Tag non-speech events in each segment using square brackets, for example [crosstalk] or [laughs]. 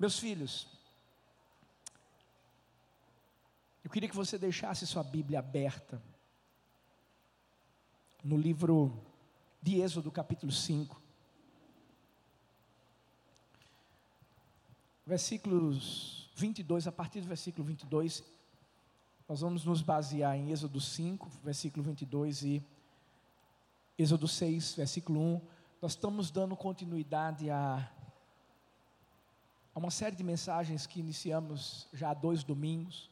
Meus filhos, eu queria que você deixasse sua Bíblia aberta no livro de Êxodo, capítulo 5. Versículos 22, a partir do versículo 22, nós vamos nos basear em Êxodo 5, versículo 22 e Êxodo 6, versículo 1. Nós estamos dando continuidade a, a uma série de mensagens que iniciamos já há dois domingos.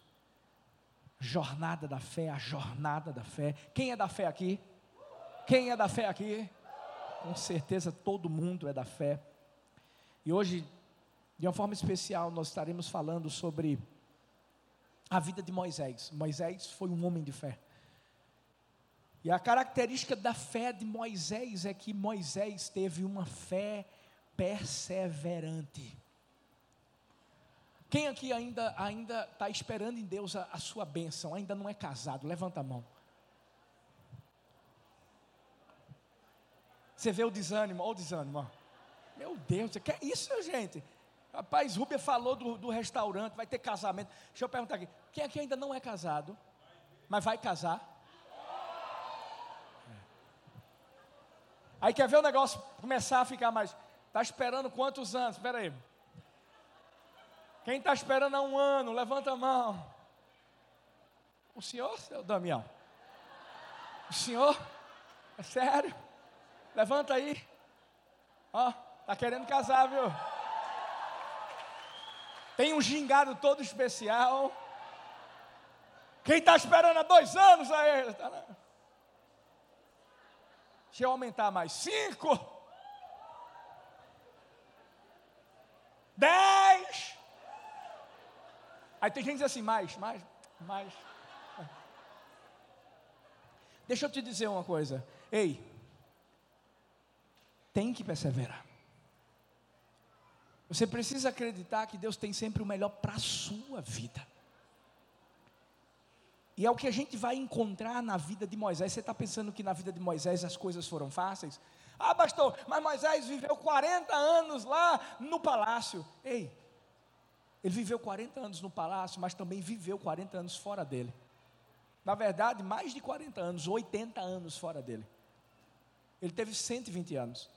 Jornada da fé, a jornada da fé. Quem é da fé aqui? Quem é da fé aqui? Com certeza todo mundo é da fé. E hoje, de uma forma especial, nós estaremos falando sobre a vida de Moisés. Moisés foi um homem de fé. E a característica da fé de Moisés é que Moisés teve uma fé perseverante. Quem aqui ainda ainda está esperando em Deus a, a sua bênção, ainda não é casado? Levanta a mão. Você vê o desânimo, olha o desânimo. Meu Deus, que é isso, gente? Rapaz, Rubia falou do, do restaurante, vai ter casamento. Deixa eu perguntar aqui: quem aqui ainda não é casado, mas vai casar? Aí quer ver o negócio começar a ficar mais. Está esperando quantos anos? Espera aí. Quem está esperando há um ano, levanta a mão. O senhor, seu Damião? O senhor? É sério? Levanta aí. Ó, tá querendo casar, viu? Tem um gingado todo especial. Quem está esperando há dois anos aí? Tá Deixa eu aumentar mais. Cinco. Dez. Aí tem gente que diz assim, mais, mais, mais. Deixa eu te dizer uma coisa. Ei, tem que perseverar. Você precisa acreditar que Deus tem sempre o melhor para a sua vida. E é o que a gente vai encontrar na vida de Moisés. Você está pensando que na vida de Moisés as coisas foram fáceis? Ah, pastor, mas Moisés viveu 40 anos lá no palácio. Ei, ele viveu 40 anos no palácio, mas também viveu 40 anos fora dele. Na verdade, mais de 40 anos, 80 anos fora dele. Ele teve 120 anos.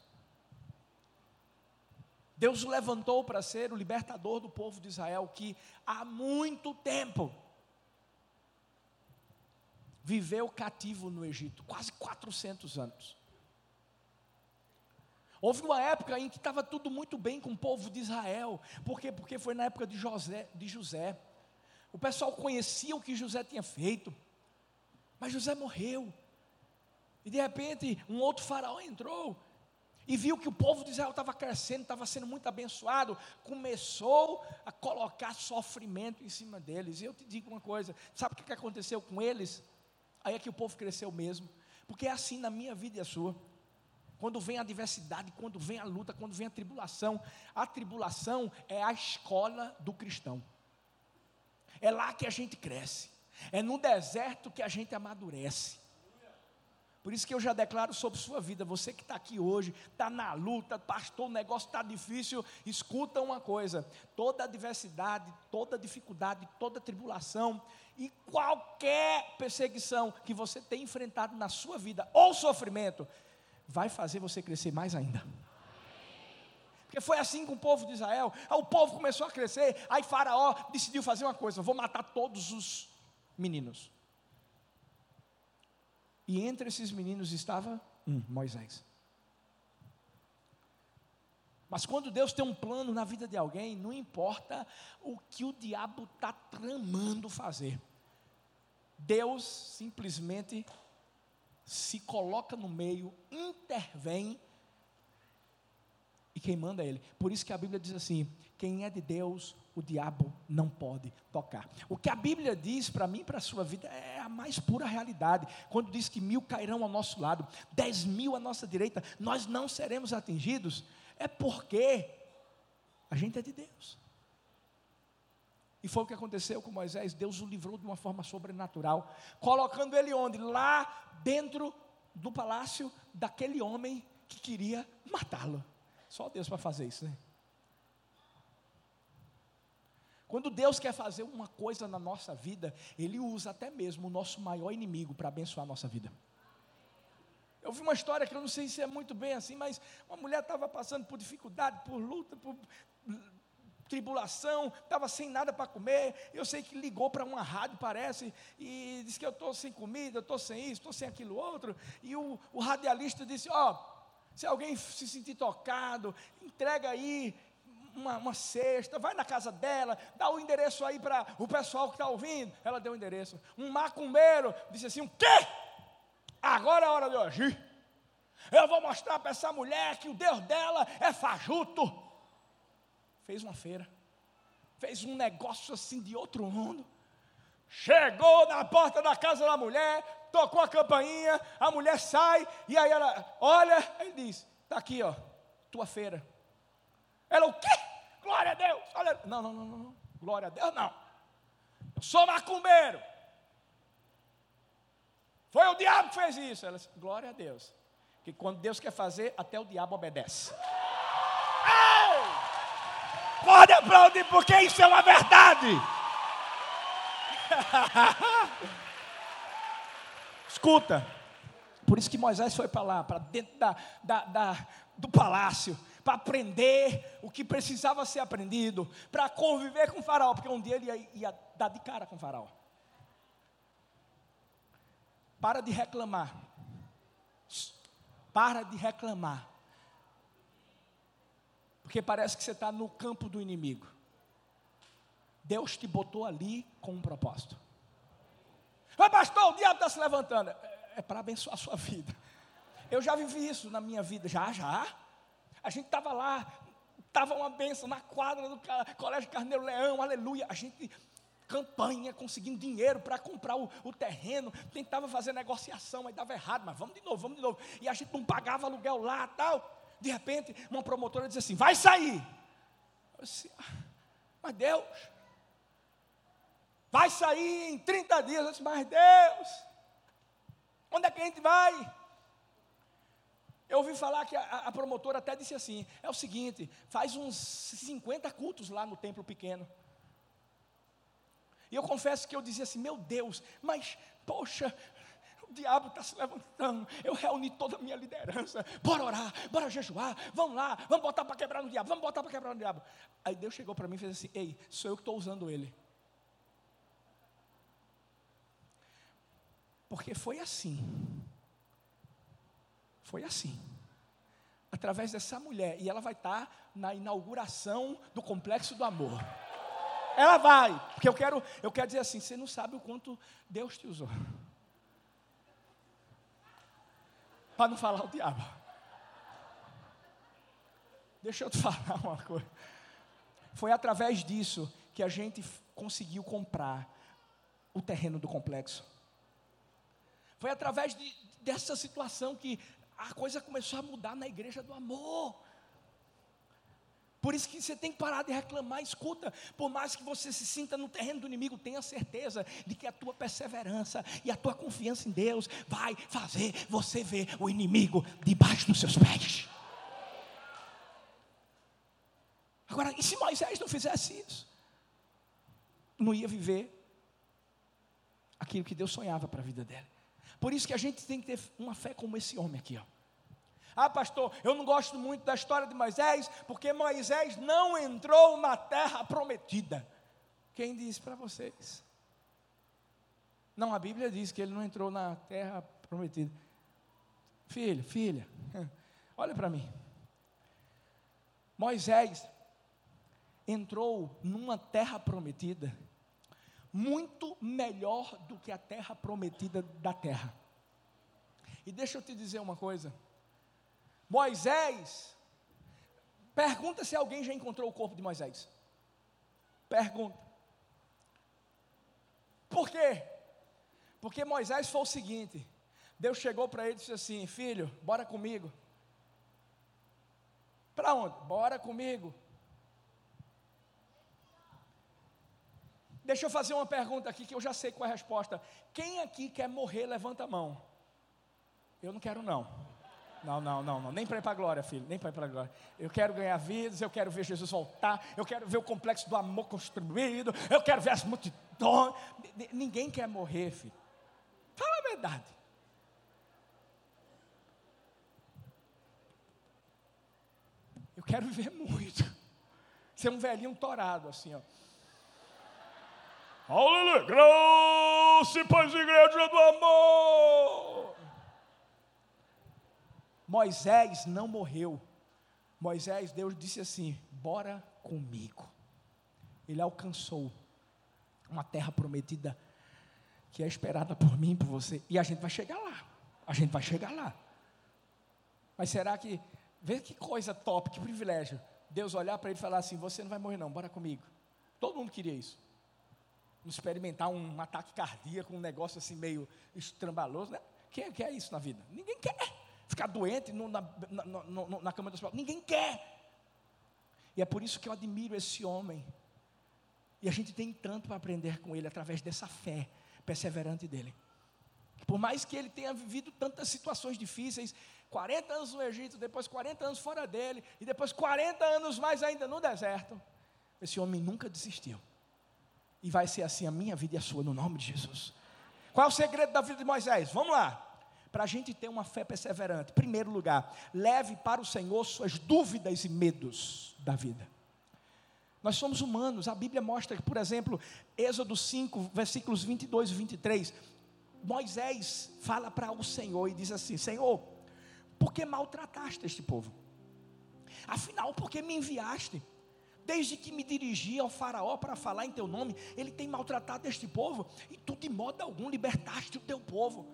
Deus o levantou para ser o libertador do povo de Israel, que há muito tempo viveu cativo no Egito, quase 400 anos. Houve uma época em que estava tudo muito bem com o povo de Israel. Por quê? Porque foi na época de José, de José. O pessoal conhecia o que José tinha feito. Mas José morreu. E de repente, um outro faraó entrou e viu que o povo de Israel estava crescendo, estava sendo muito abençoado, começou a colocar sofrimento em cima deles. E eu te digo uma coisa: sabe o que aconteceu com eles? Aí é que o povo cresceu mesmo. Porque é assim na minha vida e a sua. Quando vem a adversidade, quando vem a luta, quando vem a tribulação, a tribulação é a escola do cristão. É lá que a gente cresce. É no deserto que a gente amadurece. Por isso que eu já declaro sobre sua vida, você que está aqui hoje, está na luta, pastor, o negócio está difícil, escuta uma coisa: toda adversidade, toda dificuldade, toda tribulação e qualquer perseguição que você tem enfrentado na sua vida, ou sofrimento, vai fazer você crescer mais ainda. Porque foi assim com o povo de Israel. o povo começou a crescer, aí Faraó decidiu fazer uma coisa: vou matar todos os meninos. E entre esses meninos estava um, Moisés. Mas quando Deus tem um plano na vida de alguém, não importa o que o diabo está tramando fazer, Deus simplesmente se coloca no meio, intervém, e quem manda é Ele. Por isso que a Bíblia diz assim: quem é de Deus, o diabo não pode tocar. O que a Bíblia diz para mim e para a sua vida é a mais pura realidade. Quando diz que mil cairão ao nosso lado, dez mil à nossa direita, nós não seremos atingidos, é porque a gente é de Deus. E foi o que aconteceu com Moisés. Deus o livrou de uma forma sobrenatural, colocando ele onde? Lá dentro do palácio daquele homem que queria matá-lo. Só Deus para fazer isso, né? Quando Deus quer fazer uma coisa na nossa vida, Ele usa até mesmo o nosso maior inimigo para abençoar a nossa vida. Eu vi uma história que eu não sei se é muito bem assim, mas uma mulher estava passando por dificuldade, por luta, por tribulação, estava sem nada para comer. Eu sei que ligou para uma rádio, parece, e disse que eu estou sem comida, estou sem isso, estou sem aquilo outro. E o, o radialista disse: Ó, oh, se alguém se sentir tocado, entrega aí uma, uma cesta, vai na casa dela, dá o endereço aí para o pessoal que está ouvindo. Ela deu o endereço. Um macumbeiro disse assim: O quê? Agora é hora de agir. Eu vou mostrar para essa mulher que o Deus dela é fajuto. Fez uma feira, fez um negócio assim de outro mundo. Chegou na porta da casa da mulher, tocou a campainha, a mulher sai, e aí ela olha, ele diz: Está aqui, ó, tua feira. Ela, o quê? Glória a Deus. Olha, não, não, não, não, glória a Deus, não. Eu sou macumbeiro. Foi o diabo que fez isso. Ela disse, glória a Deus. Que quando Deus quer fazer, até o diabo obedece. Ei! Pode aplaudir, porque isso é uma verdade. [laughs] Escuta. Por isso que Moisés foi para lá, para dentro da, da, da, do palácio para aprender o que precisava ser aprendido, para conviver com o faraó, porque um dia ele ia, ia dar de cara com o faraó. Para de reclamar. Para de reclamar. Porque parece que você está no campo do inimigo. Deus te botou ali com um propósito. Mas pastor, o diabo está se levantando. É, é para abençoar a sua vida. Eu já vivi isso na minha vida. Já, já. A gente estava lá, estava uma benção na quadra do Colégio Carneiro Leão, aleluia. A gente campanha, conseguindo dinheiro para comprar o, o, terreno, tentava fazer negociação, mas dava errado, mas vamos de novo, vamos de novo. E a gente não pagava aluguel lá tal. De repente, uma promotora disse assim: vai sair. Eu disse, ah, mas Deus, vai sair em 30 dias. Eu disse, mas Deus, onde é que a gente vai? Eu ouvi falar que a, a, promotora até disse assim: é o seguinte, faz uns 50 cultos lá no templo pequeno. E eu confesso que eu dizia assim: meu Deus, mas, poxa, diabo está se levantando. Eu reuni toda a minha liderança. Bora orar, bora jejuar, vamos lá, vamos botar para quebrar no diabo, vamos botar para quebrar no diabo. Aí Deus chegou para mim e fez assim: ei, sou eu que estou usando ele. Porque foi assim foi assim. Através dessa mulher. E ela vai estar na inauguração do complexo do amor. Ela vai, porque eu quero, eu quero dizer assim, você não sabe o quanto Deus te usou. Para não falar o diabo. Deixa eu te [laughs] falar uma coisa. Foi através disso que a gente conseguiu comprar o terreno do complexo. Foi através de, dessa situação que a coisa começou a mudar na igreja do amor. Por isso que você tem que parar de reclamar. Escuta, por mais que você se sinta no terreno do inimigo, tenha certeza de que a tua perseverança e a tua confiança em Deus vai fazer você ver o inimigo debaixo dos seus pés. Agora, e se Moisés não fizesse isso? Não ia viver aquilo que Deus sonhava para a vida dele. Por isso que a gente tem que ter uma fé como esse homem aqui, ó. Ah, pastor, eu não gosto muito da história de Moisés, porque Moisés não entrou na terra prometida. Quem disse para vocês? Não, a Bíblia diz que ele não entrou na terra prometida. Filho, filha, [laughs] olha para mim. Moisés entrou numa terra prometida muito melhor do que a terra prometida da terra. E deixa eu te dizer uma coisa. Moisés, pergunta se alguém já encontrou o corpo de Moisés. Pergunta. Por quê? Porque Moisés foi o seguinte: Deus chegou para ele e disse assim: Filho, bora comigo. Para onde? Bora comigo. Deixa eu fazer uma pergunta aqui que eu já sei qual é a resposta. Quem aqui quer morrer, levanta a mão. Eu não quero não. Não, não, não, não. Nem para ir para a glória, filho. Nem para ir para a glória. Eu quero ganhar vidas, eu quero ver Jesus voltar, eu quero ver o complexo do amor construído, eu quero ver as multidões. Ninguém quer morrer, filho. Fala a verdade. Eu quero viver [laughs] muito. Ser um velhinho torado, assim, ó. Aleluia! Graça e paz, igreja do amor! Moisés não morreu. Moisés, Deus disse assim: bora comigo. Ele alcançou uma terra prometida que é esperada por mim, por você, e a gente vai chegar lá. A gente vai chegar lá. Mas será que, vê que coisa top, que privilégio, Deus olhar para ele e falar assim: você não vai morrer, não, bora comigo. Todo mundo queria isso. Experimentar um ataque cardíaco, um negócio assim meio estrambaloso, né? Quem quer isso na vida? Ninguém quer ficar doente no, na, na, na, cama do hospital. Ninguém quer. E é por isso que eu admiro esse homem. E a gente tem tanto para aprender com ele através dessa fé perseverante dele. Por mais que ele tenha vivido tantas situações difíceis, 40 anos no Egito, depois 40 anos fora dele, e depois 40 anos mais ainda no deserto, esse homem nunca desistiu. E vai ser assim a minha vida e a sua, no nome de Jesus. Qual é o segredo da vida de Moisés? Vamos lá para a gente ter uma fé perseverante, primeiro lugar, leve para o Senhor suas dúvidas e medos da vida. Nós somos humanos, a Bíblia mostra por exemplo, Êxodo 5, versículos 22 e 23, Moisés fala para o Senhor e diz assim: Senhor, por que maltrataste este povo? Afinal, por que me enviaste? Desde que me dirigi ao Faraó para falar em teu nome, ele tem maltratado este povo, e tu de modo algum libertaste o teu povo.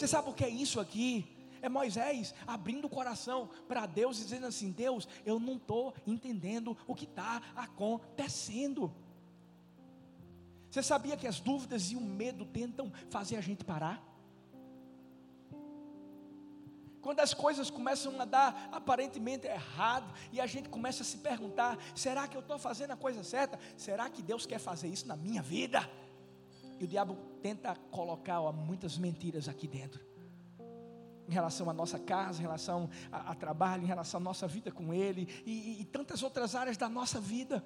Você sabe o que é isso aqui? É Moisés abrindo o coração para Deus e dizendo assim: Deus, eu não estou entendendo o que está acontecendo. Você sabia que as dúvidas e o medo tentam fazer a gente parar? Quando as coisas começam a dar aparentemente errado e a gente começa a se perguntar: será que eu estou fazendo a coisa certa? Será que Deus quer fazer isso na minha vida? E o diabo tenta colocar ó, muitas mentiras aqui dentro. Em relação à nossa casa, em relação a, a trabalho, em relação à nossa vida com Ele e, e, e tantas outras áreas da nossa vida.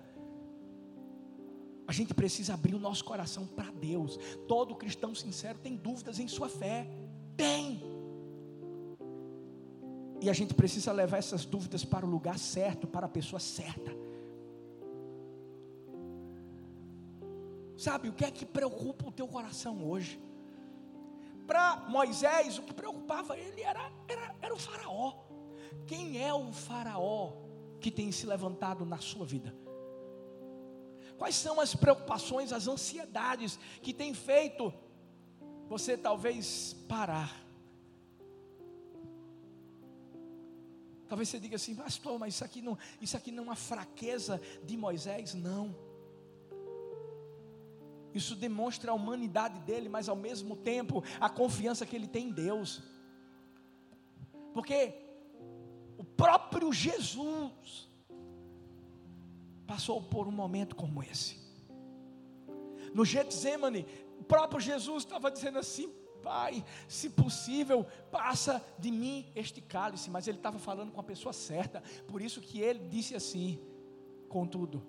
A gente precisa abrir o nosso coração para Deus. Todo cristão sincero tem dúvidas em sua fé. Tem. E a gente precisa levar essas dúvidas para o lugar certo, para a pessoa certa. Sabe, o que é que preocupa o teu coração hoje? Para Moisés, o que preocupava ele era, era, era o Faraó. Quem é o Faraó que tem se levantado na sua vida? Quais são as preocupações, as ansiedades que tem feito você talvez parar? Talvez você diga assim, pastor, mas isso aqui não, isso aqui não é uma fraqueza de Moisés, não. Isso demonstra a humanidade dele, mas ao mesmo tempo a confiança que ele tem em Deus. Porque o próprio Jesus passou por um momento como esse. No Getsemane, o próprio Jesus estava dizendo assim: Pai, se possível, passa de mim este cálice. Mas ele estava falando com a pessoa certa. Por isso que ele disse assim: Contudo,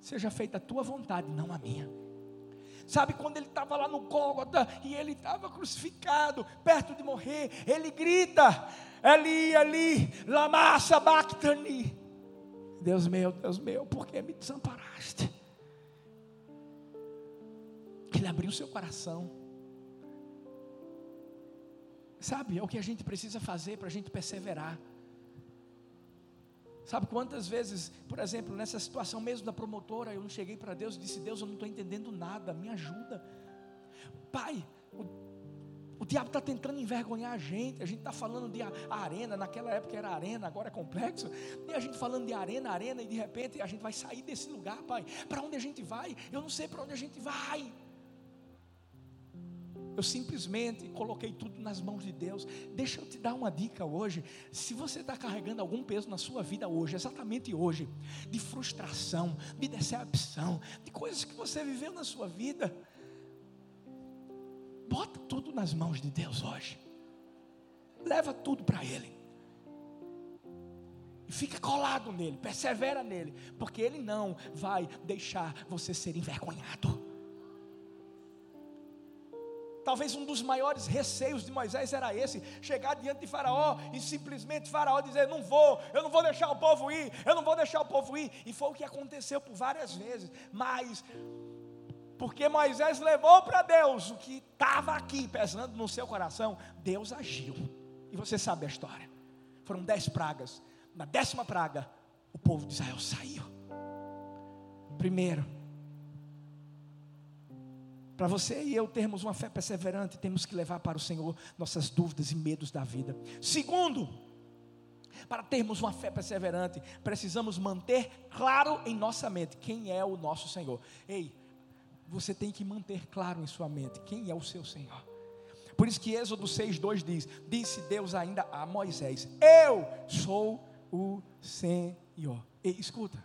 seja feita a tua vontade, não a minha. Sabe quando ele estava lá no Gólgota e ele estava crucificado, perto de morrer, ele grita: Eli, Eli, lama sabachthani. Deus meu, Deus meu, por que me desamparaste? Ele abriu seu coração. Sabe, é o que a gente precisa fazer para a gente perseverar. Sabe quantas vezes, por exemplo, nessa situação mesmo da promotora, eu não cheguei para Deus e disse: Deus, eu não estou entendendo nada, me ajuda. Pai, o, o diabo está tentando envergonhar a gente. A gente está falando de a, a arena, naquela época era arena, agora é complexo. E a gente falando de arena, arena, e de repente a gente vai sair desse lugar, Pai. Para onde a gente vai? Eu não sei para onde a gente vai. Eu simplesmente coloquei tudo nas mãos de Deus. Deixa eu te dar uma dica hoje. Se você está carregando algum peso na sua vida hoje, exatamente hoje, de frustração, de decepção, de coisas que você viveu na sua vida, bota tudo nas mãos de Deus hoje. leva tudo para Ele. E fica colado nele, persevera nele, porque Ele não vai deixar você ser envergonhado. Talvez um dos maiores receios de Moisés era esse: chegar diante de Faraó e simplesmente Faraó dizer: Não vou, eu não vou deixar o povo ir, eu não vou deixar o povo ir. E foi o que aconteceu por várias vezes. Mas, porque Moisés levou para Deus o que estava aqui pesando no seu coração, Deus agiu. E você sabe a história. Foram dez pragas. Na décima praga, o povo de Israel saiu. Primeiro, para você e eu termos uma fé perseverante, temos que levar para o Senhor nossas dúvidas e medos da vida. Segundo, para termos uma fé perseverante, precisamos manter claro em nossa mente quem é o nosso Senhor. Ei, você tem que manter claro em sua mente quem é o seu Senhor. Por isso que Êxodo 6,2 diz: Disse Deus ainda a Moisés: Eu sou o Senhor. Ei, escuta.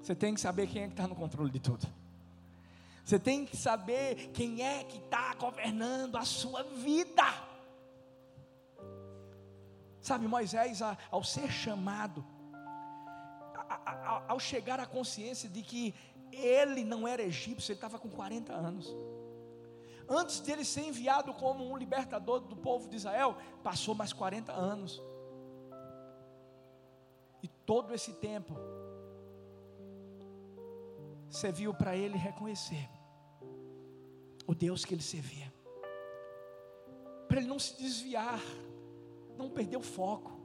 Você tem que saber quem é que está no controle de tudo. Você tem que saber quem é que está governando a sua vida. Sabe, Moisés, ao ser chamado, ao chegar à consciência de que ele não era egípcio, ele estava com 40 anos. Antes dele ser enviado como um libertador do povo de Israel, passou mais 40 anos. E todo esse tempo, serviu para ele reconhecer o Deus que ele servia. Para ele não se desviar, não perder o foco.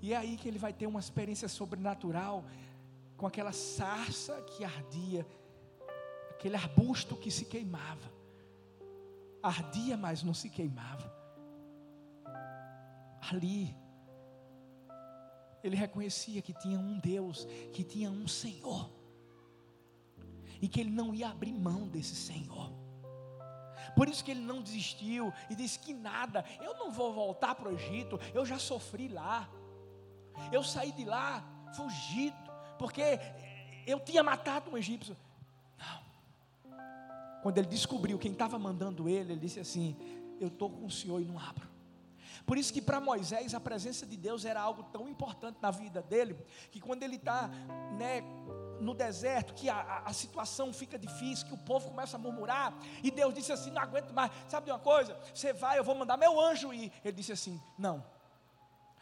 E é aí que ele vai ter uma experiência sobrenatural com aquela sarça que ardia, aquele arbusto que se queimava. Ardia, mas não se queimava. Ali, ele reconhecia que tinha um Deus, que tinha um Senhor, e que ele não ia abrir mão desse Senhor. Por isso que ele não desistiu e disse que nada, eu não vou voltar para o Egito, eu já sofri lá. Eu saí de lá fugido, porque eu tinha matado um egípcio. Não. Quando ele descobriu quem estava mandando ele, ele disse assim: Eu estou com o Senhor e não abro. Por isso que para Moisés a presença de Deus era algo tão importante na vida dele, que quando ele está né, no deserto, que a, a, situação fica difícil, que o povo começa a murmurar, e Deus disse assim: Não aguento mais, sabe de uma coisa? Você vai, eu vou mandar meu anjo ir. Ele disse assim: Não,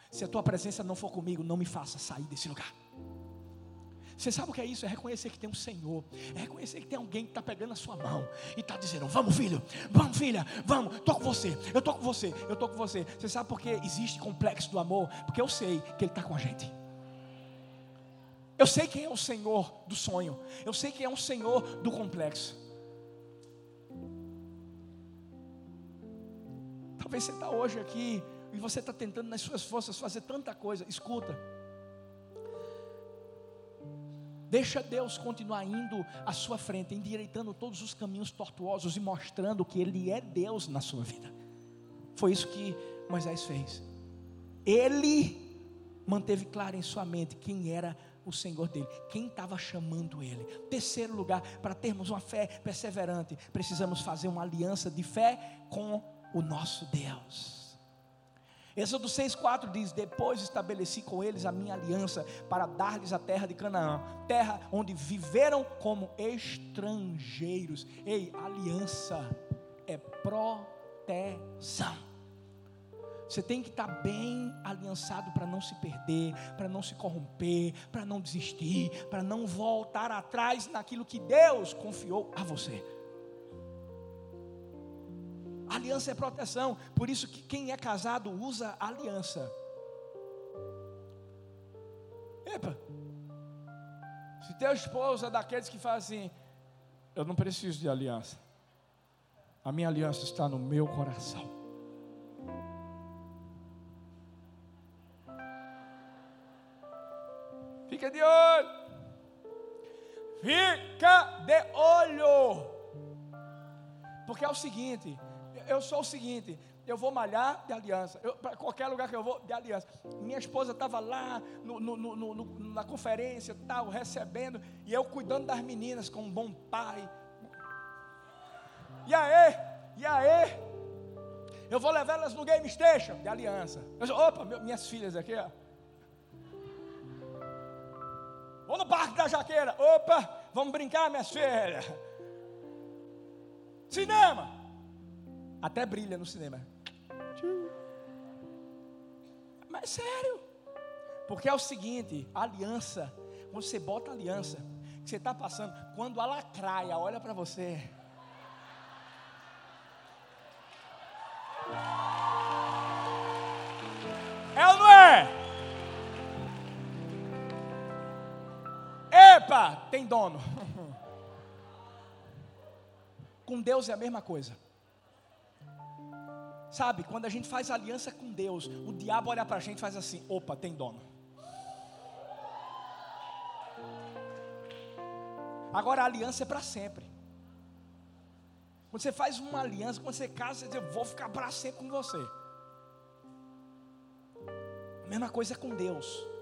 se a tua presença não for comigo, não me faça sair desse lugar. Você sabe o que é isso? É reconhecer que tem um Senhor, é reconhecer que tem alguém que está pegando a sua mão e está dizendo: Vamos, filho, vamos, filha, vamos, estou com você, eu estou com você, eu estou com você. Você sabe por que existe complexo do amor? Porque eu sei que Ele está com a gente. Eu sei quem é o Senhor do sonho. Eu sei quem é o Senhor do complexo. Talvez você está hoje aqui e você está tentando nas suas forças fazer tanta coisa. Escuta. Deixa Deus continuar indo à sua frente, endireitando todos os caminhos tortuosos e mostrando que Ele é Deus na sua vida. Foi isso que Moisés fez. Ele manteve claro em sua mente quem era o Senhor dele, quem estava chamando ele. Terceiro lugar, para termos uma fé perseverante, precisamos fazer uma aliança de fé com o nosso Deus. Êxodo 6,4 diz: Depois estabeleci com eles a minha aliança para dar-lhes a terra de Canaã, terra onde viveram como estrangeiros. Ei, aliança é proteção. Você tem que estar bem aliançado para não se perder, para não se corromper, para não desistir, para não voltar atrás naquilo que Deus confiou a você. Aliança é proteção, por isso que quem é casado usa aliança. Epa, se teu esposo é daqueles que fazem, assim, eu não preciso de aliança, a minha aliança está no meu coração. Fica de olho. Fica de olho. Porque é o seguinte, eu sou o seguinte, eu vou malhar de aliança. Para qualquer lugar que eu vou, de aliança. Minha esposa estava lá no, no, no, na conferência, tal, recebendo, e eu cuidando das meninas como um bom pai. E aí, e aí, Eu vou levar elas no Game Station de aliança. Eu, opa, minhas filhas aqui, ó. Parque da Jaqueira. Opa, vamos brincar, minhas filhas. Cinema. Até brilha no cinema. Mas sério. Porque é o seguinte, aliança, quando você bota aliança, que você está passando, quando a lacraia olha para você. É ou não é? Epa, tem dono. [laughs] Com Deus é a mesma coisa. Sabe, quando a gente faz aliança com Deus, o diabo olha para a gente e faz assim: opa, tem dono. Agora a aliança é para sempre. Quando você faz uma aliança, quando você casa, você diz: Eu vou ficar para sempre com você. A mesma coisa é com Deus.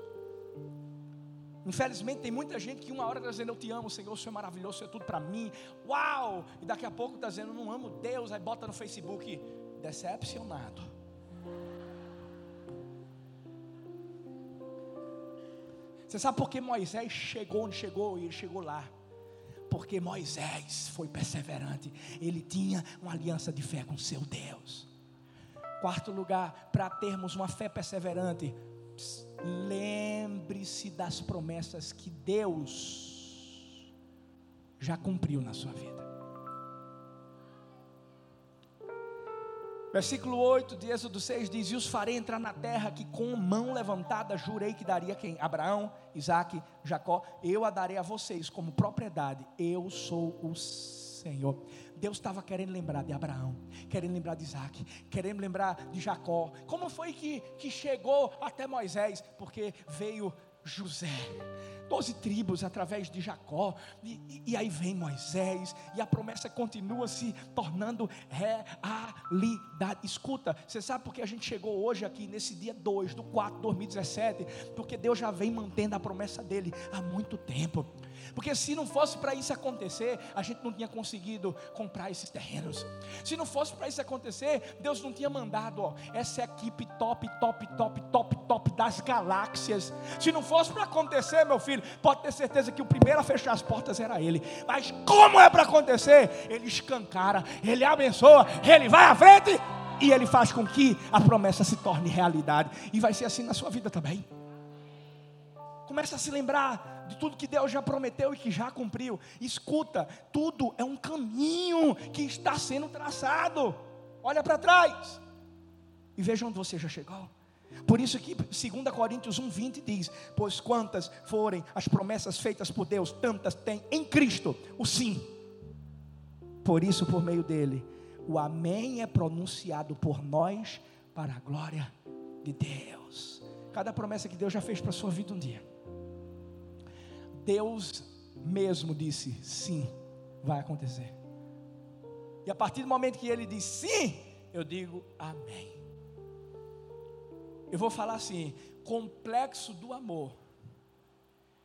Infelizmente tem muita gente que uma hora está dizendo eu te amo, Senhor, o Senhor é maravilhoso, o Senhor é tudo para mim. Uau! E daqui a pouco está dizendo não amo Deus, aí bota no Facebook decepcionado. Você sabe por que Moisés chegou onde chegou e ele chegou lá? Porque Moisés foi perseverante, ele tinha uma aliança de fé com seu Deus. Quarto lugar, para termos uma fé perseverante, lembre-se das promessas que Deus já cumpriu na sua vida. Versículo 8 de Êxodo 6 diz: E os farei entrar na terra que com mão levantada jurei que daria quem? Abraão, Isaac, Jacó. Eu a darei a vocês como propriedade. Eu sou o Senhor. Deus estava querendo lembrar de Abraão, querendo lembrar de Isaac, querendo lembrar de Jacó. Como foi que, que chegou até Moisés? Porque veio José doze tribos através de Jacó, e, e, e, aí vem Moisés, e a promessa continua se tornando realidade. Escuta, você sabe por que a gente chegou hoje aqui, nesse dia 2 do 4 de 2017? Porque Deus já vem mantendo a promessa dele há muito tempo. Porque se não fosse para isso acontecer, a gente não tinha conseguido comprar esses terrenos. Se não fosse para isso acontecer, Deus não tinha mandado ó, essa equipe top, top, top, top, top das galáxias. Se não fosse para acontecer, meu filho, pode ter certeza que o primeiro a fechar as portas era ele. Mas como é para acontecer? Ele escancara, ele abençoa, ele vai à frente e ele faz com que a promessa se torne realidade. E vai ser assim na sua vida também. Começa a se lembrar de tudo que Deus já prometeu e que já cumpriu. Escuta, tudo é um caminho que está sendo traçado. Olha para trás e veja onde você já chegou. Por isso que 2 Coríntios 1:20 diz: "Pois quantas forem as promessas feitas por Deus, tantas tem em Cristo o sim. Por isso, por meio dele, o amém é pronunciado por nós para a glória de Deus. Cada promessa que Deus já fez para a sua vida um dia Deus mesmo disse: sim, vai acontecer. E a partir do momento que ele diz sim, eu digo amém. Eu vou falar assim: complexo do amor.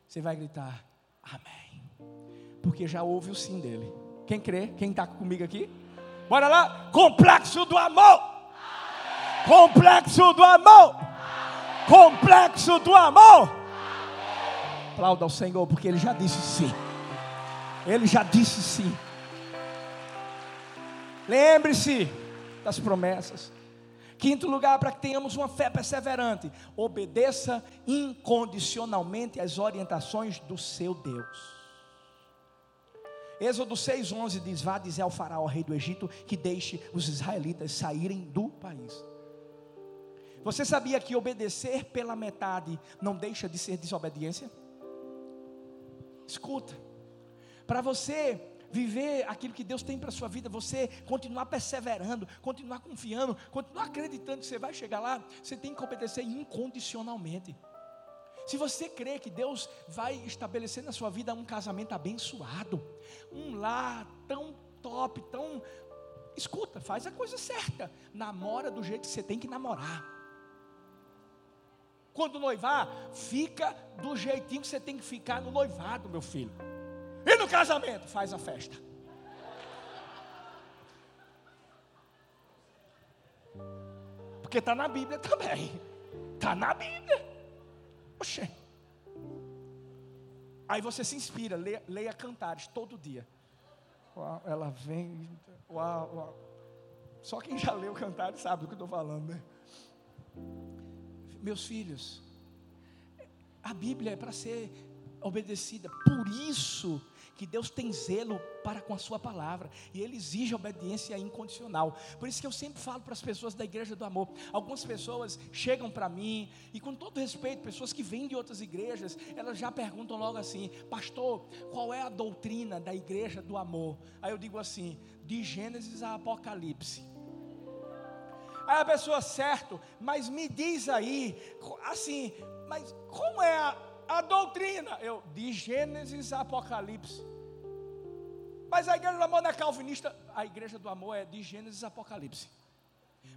Você vai gritar amém. Porque já houve o sim dele. Quem crê? Quem está comigo aqui? Bora lá! Complexo do amor! Amém. Complexo do amor! Amém. Complexo do amor! Aplauda ao Senhor, porque Ele já disse sim. Ele já disse sim. Lembre-se das promessas. Quinto lugar, para que tenhamos uma fé perseverante, obedeça incondicionalmente às orientações do seu Deus. Êxodo 6,11 diz: Vá dizer ao faraó, rei do Egito, que deixe os israelitas saírem do país. Você sabia que obedecer pela metade não deixa de ser desobediência? Escuta, para você viver aquilo que Deus tem para a sua vida, você continuar perseverando, continuar confiando, continuar acreditando que você vai chegar lá, você tem que obedecer incondicionalmente. Se você crê que Deus vai estabelecer na sua vida um casamento abençoado, um lar tão top, tão. Escuta, faz a coisa certa. Namora do jeito que você tem que namorar. Quando noivar, fica do jeitinho que você tem que ficar no noivado, meu filho. E no casamento, faz a festa. Porque está na Bíblia também. Está na Bíblia. Oxê. Aí você se inspira, leia, leia cantares todo dia. Uau, ela vem. Uau, uau. Só quem já leu cantares sabe do que eu estou falando, né? Meus filhos, a Bíblia é para ser obedecida. Por isso que Deus tem zelo para com a sua palavra e ele exige obediência incondicional. Por isso que eu sempre falo para as pessoas da igreja do amor. Algumas pessoas chegam para mim e com todo respeito, pessoas que vêm de outras igrejas, elas já perguntam logo assim: "Pastor, qual é a doutrina da igreja do amor?" Aí eu digo assim: "De Gênesis a Apocalipse." Aí a pessoa, certo, mas me diz aí, assim, mas como é a, a doutrina? Eu, de Gênesis a Apocalipse. Mas a igreja do amor não é calvinista, a igreja do amor é de Gênesis a Apocalipse.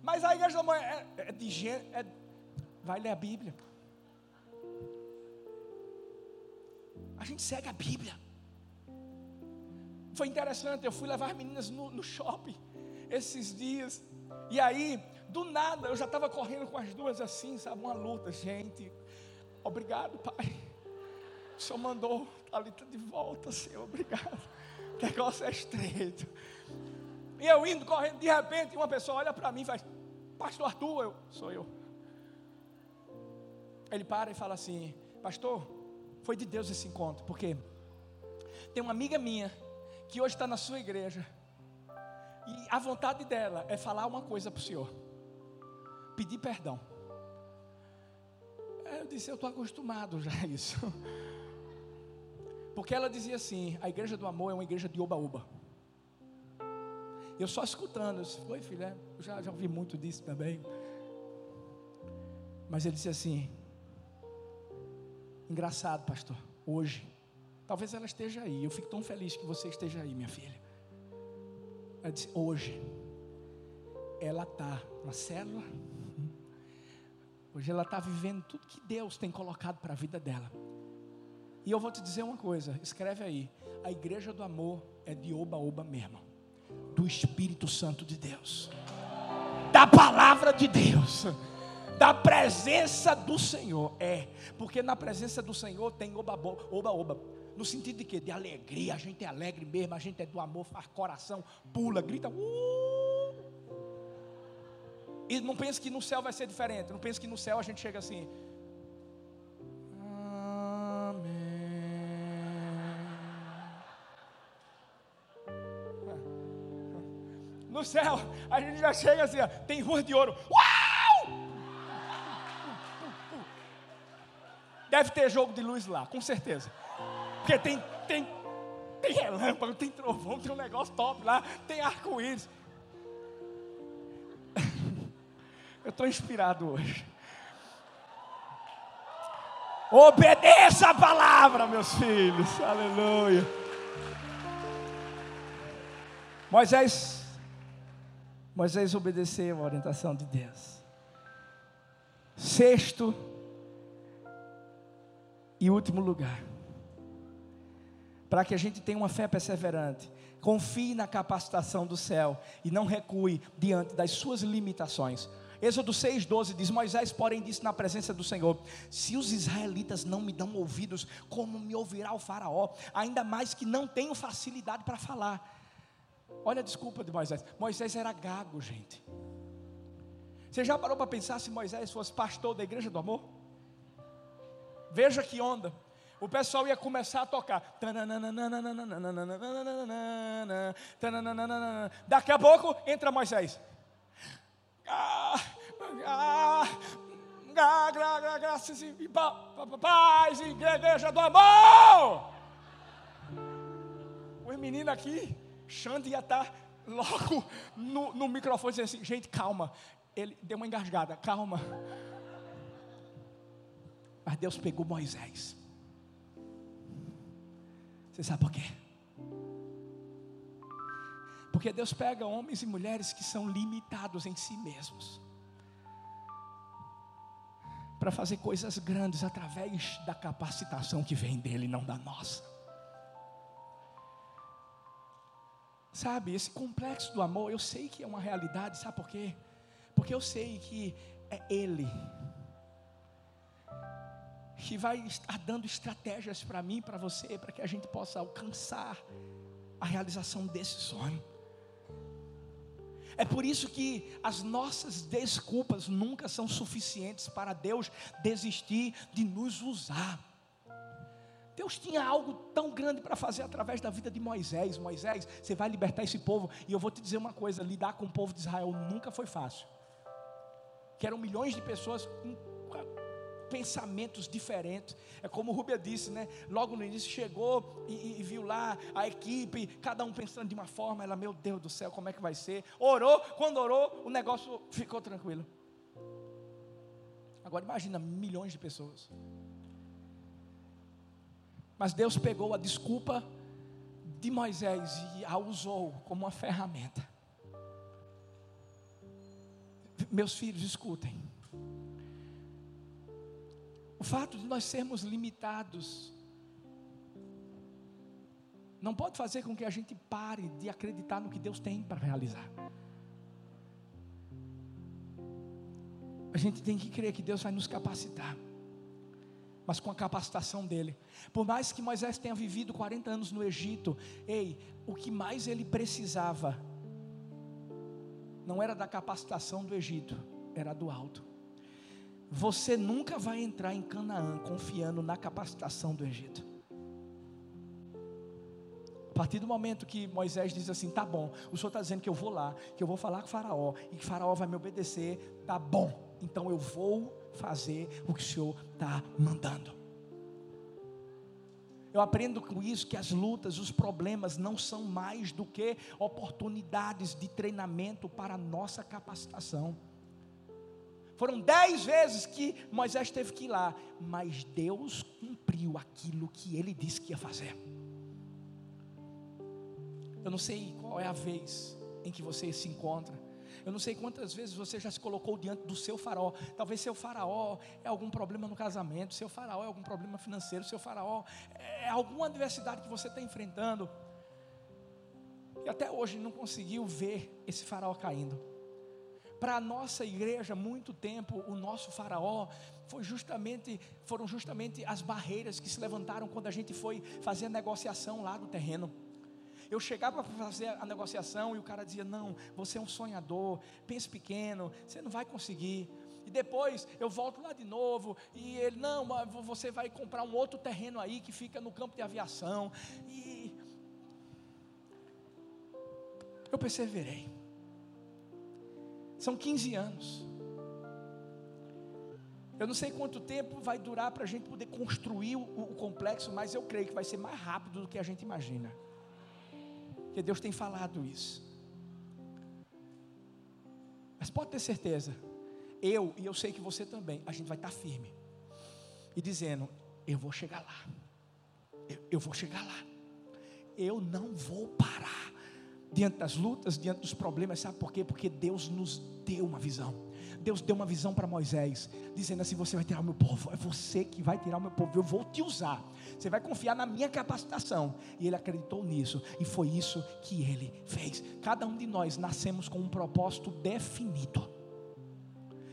Mas a igreja do amor é, é de Gênesis, é, vai ler a Bíblia. A gente segue a Bíblia. Foi interessante, eu fui levar as meninas no, no shopping esses dias. E aí, do nada, eu já estava correndo com as duas assim, sabe? Uma luta, gente. Obrigado, Pai. O Senhor mandou Thalita de volta, Senhor. Obrigado. O negócio é estreito. E eu indo correndo, de repente, uma pessoa olha para mim e faz: Pastor Arthur, eu, sou eu. Ele para e fala assim: Pastor, foi de Deus esse encontro, porque tem uma amiga minha que hoje está na sua igreja. E a vontade dela é falar uma coisa para o Senhor pedir perdão. Eu disse, eu estou acostumado já a isso. Porque ela dizia assim: a igreja do amor é uma igreja de oba-oba. Eu só escutando, eu disse, foi filha, eu já, já ouvi muito disso também. Mas ele disse assim: engraçado, pastor, hoje, talvez ela esteja aí, eu fico tão feliz que você esteja aí, minha filha. Ela disse: hoje, ela está na célula Hoje ela está vivendo tudo que Deus tem colocado para a vida dela. E eu vou te dizer uma coisa, escreve aí. A igreja do amor é de oba-oba mesmo. Do Espírito Santo de Deus. Da palavra de Deus. Da presença do Senhor. É, porque na presença do Senhor tem oba-oba. No sentido de quê? De alegria. A gente é alegre mesmo, a gente é do amor, faz coração, pula, grita. Uh! E não pense que no céu vai ser diferente. Não pense que no céu a gente chega assim. Amém. No céu, a gente já chega assim, ó, tem ruas de ouro. Uau! Deve ter jogo de luz lá, com certeza. Porque tem, tem, tem relâmpago, tem trovão, tem um negócio top lá, tem arco-íris. Eu estou inspirado hoje. Obedeça a palavra, meus filhos. Aleluia. Moisés, Moisés obedeceu a orientação de Deus. Sexto e último lugar. Para que a gente tenha uma fé perseverante, confie na capacitação do céu e não recue diante das suas limitações. Êxodo 6,12 diz: Moisés, porém, disse na presença do Senhor: Se os israelitas não me dão ouvidos, como me ouvirá o Faraó? Ainda mais que não tenho facilidade para falar. Olha a desculpa de Moisés: Moisés era gago, gente. Você já parou para pensar se Moisés fosse pastor da igreja do amor? Veja que onda. O pessoal ia começar a tocar. Daqui a pouco entra Moisés. Ah, ah, ah, gra, gra, graças e paz, igreja do amor. Os meninos aqui, Xande ia estar tá logo no, no microfone dizendo assim: gente, calma. Ele deu uma engasgada, calma. Mas Deus pegou Moisés. Você sabe por quê? Porque Deus pega homens e mulheres que são limitados em si mesmos para fazer coisas grandes através da capacitação que vem dele, não da nossa. Sabe, esse complexo do amor, eu sei que é uma realidade, sabe por quê? Porque eu sei que é Ele que vai estar dando estratégias para mim, para você, para que a gente possa alcançar a realização desse sonho. É por isso que as nossas desculpas nunca são suficientes para Deus desistir de nos usar. Deus tinha algo tão grande para fazer através da vida de Moisés. Moisés, você vai libertar esse povo. E eu vou te dizer uma coisa: lidar com o povo de Israel nunca foi fácil. Que eram milhões de pessoas pensamentos diferentes. É como o Rubia disse, né? Logo no início chegou e, e, viu lá a equipe, cada um pensando de uma forma. Ela, meu Deus do céu, como é que vai ser? Orou, quando orou, o negócio ficou tranquilo. Agora imagina milhões de pessoas. Mas Deus pegou a desculpa de Moisés e a usou como uma ferramenta. Meus filhos, escutem. O fato de nós sermos limitados não pode fazer com que a gente pare de acreditar no que Deus tem para realizar. A gente tem que crer que Deus vai nos capacitar, mas com a capacitação dele. Por mais que Moisés tenha vivido 40 anos no Egito, ei, o que mais ele precisava não era da capacitação do Egito, era do alto. Você nunca vai entrar em Canaã confiando na capacitação do Egito. A partir do momento que Moisés diz assim: tá bom, o senhor está dizendo que eu vou lá, que eu vou falar com Faraó, e que Faraó vai me obedecer, tá bom, então eu vou fazer o que o senhor está mandando. Eu aprendo com isso que as lutas, os problemas não são mais do que oportunidades de treinamento para a nossa capacitação. Foram dez vezes que Moisés teve que ir lá, mas Deus cumpriu aquilo que ele disse que ia fazer. Eu não sei qual é a vez em que você se encontra. Eu não sei quantas vezes você já se colocou diante do seu faraó. Talvez seu faraó é algum problema no casamento, seu faraó é algum problema financeiro, seu faraó é alguma adversidade que você está enfrentando. E até hoje não conseguiu ver esse faraó caindo para a nossa igreja, muito tempo, o nosso faraó foi justamente, foram justamente as barreiras que se levantaram quando a gente foi fazer a negociação lá do terreno. Eu chegava para fazer a negociação e o cara dizia: Não, você é um sonhador, pense pequeno, você não vai conseguir. E depois eu volto lá de novo e ele: Não, você vai comprar um outro terreno aí que fica no campo de aviação. E eu perseverei. São 15 anos. Eu não sei quanto tempo vai durar para a gente poder construir o, o, complexo, mas eu creio que vai ser mais rápido do que a gente imagina. Porque Deus tem falado isso. Mas pode ter certeza, eu e eu sei que você também, a gente vai estar firme e dizendo: Eu vou chegar lá, eu, eu vou chegar lá, eu não vou parar diante das lutas, diante dos problemas, sabe por quê? Porque Deus nos deu uma visão. Deus deu uma visão para Moisés, dizendo assim: Você vai tirar o meu povo, é você que vai tirar o meu povo, eu vou te usar. Você vai confiar na minha capacitação. E ele acreditou nisso, e foi isso que ele fez. Cada um de nós nascemos com um propósito definido.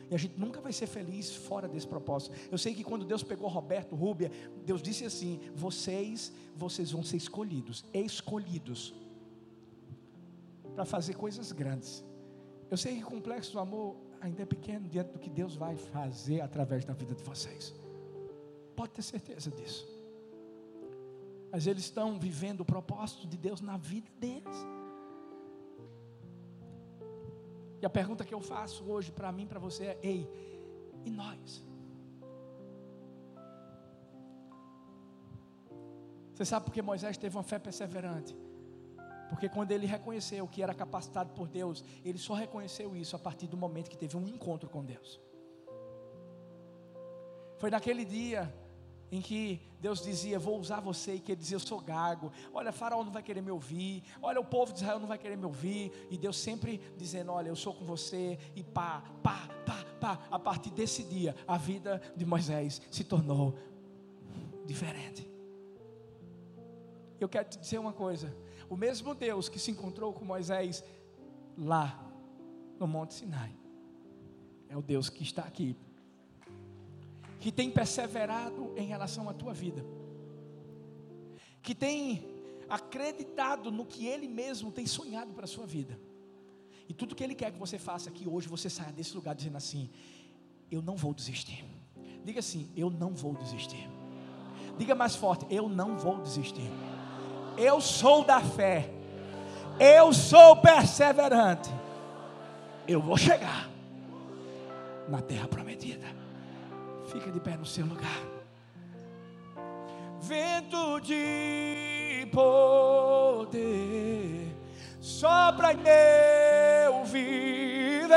E a gente nunca vai ser feliz fora desse propósito. Eu sei que quando Deus pegou Roberto, Rúbia, Deus disse assim: Vocês, vocês vão ser escolhidos, escolhidos para fazer coisas grandes. Eu sei que o complexo do amor ainda é pequeno diante do que Deus vai fazer através da vida de vocês. Pode ter certeza disso. Mas eles estão vivendo o propósito de Deus na vida deles. E a pergunta que eu faço hoje para mim, para você é: ei, e nós? Você sabe por que Moisés teve uma fé perseverante? Porque quando ele reconheceu que era capacitado por Deus, ele só reconheceu isso a partir do momento que teve um encontro com Deus. Foi naquele dia em que Deus dizia: Vou usar você, e que ele dizia: Eu sou gago. Olha, Faraó não vai querer me ouvir. Olha, o povo de Israel não vai querer me ouvir. E Deus sempre dizendo: Olha, eu sou com você. E pá, pá, pá, pá. A partir desse dia, a vida de Moisés se tornou diferente. Eu quero te dizer uma coisa: o mesmo Deus que se encontrou com Moisés lá no Monte Sinai, é o Deus que está aqui, que tem perseverado em relação à tua vida, que tem acreditado no que Ele mesmo tem sonhado para a sua vida. E tudo que Ele quer que você faça aqui hoje, você saia desse lugar dizendo assim: Eu não vou desistir. Diga assim: Eu não vou desistir. Diga mais forte: Eu não vou desistir. Eu sou da fé. Eu sou perseverante. Eu vou chegar na terra prometida. Fica de pé no seu lugar. Vento de poder sopra em meu viver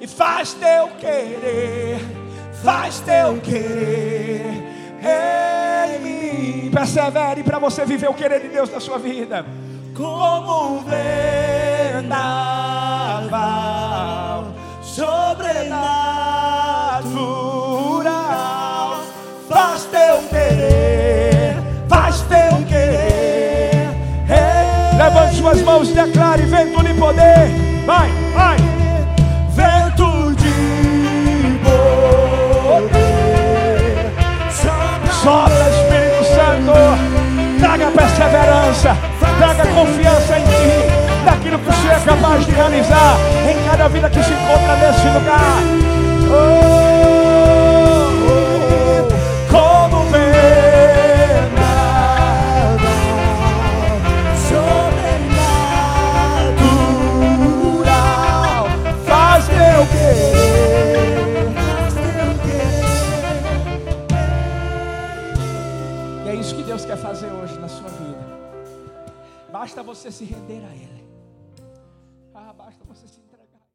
e faz teu querer, faz teu querer. Persevere para você viver o querer de Deus na sua vida. Como um vendaval sobrenatural, faz teu querer, faz teu querer. Levante suas mãos e declare: vento de poder, vai, perseverança, traga confiança em ti daquilo que o Senhor é capaz de realizar em cada vida que se encontra nesse lugar. Oh, Basta você se render a Ele.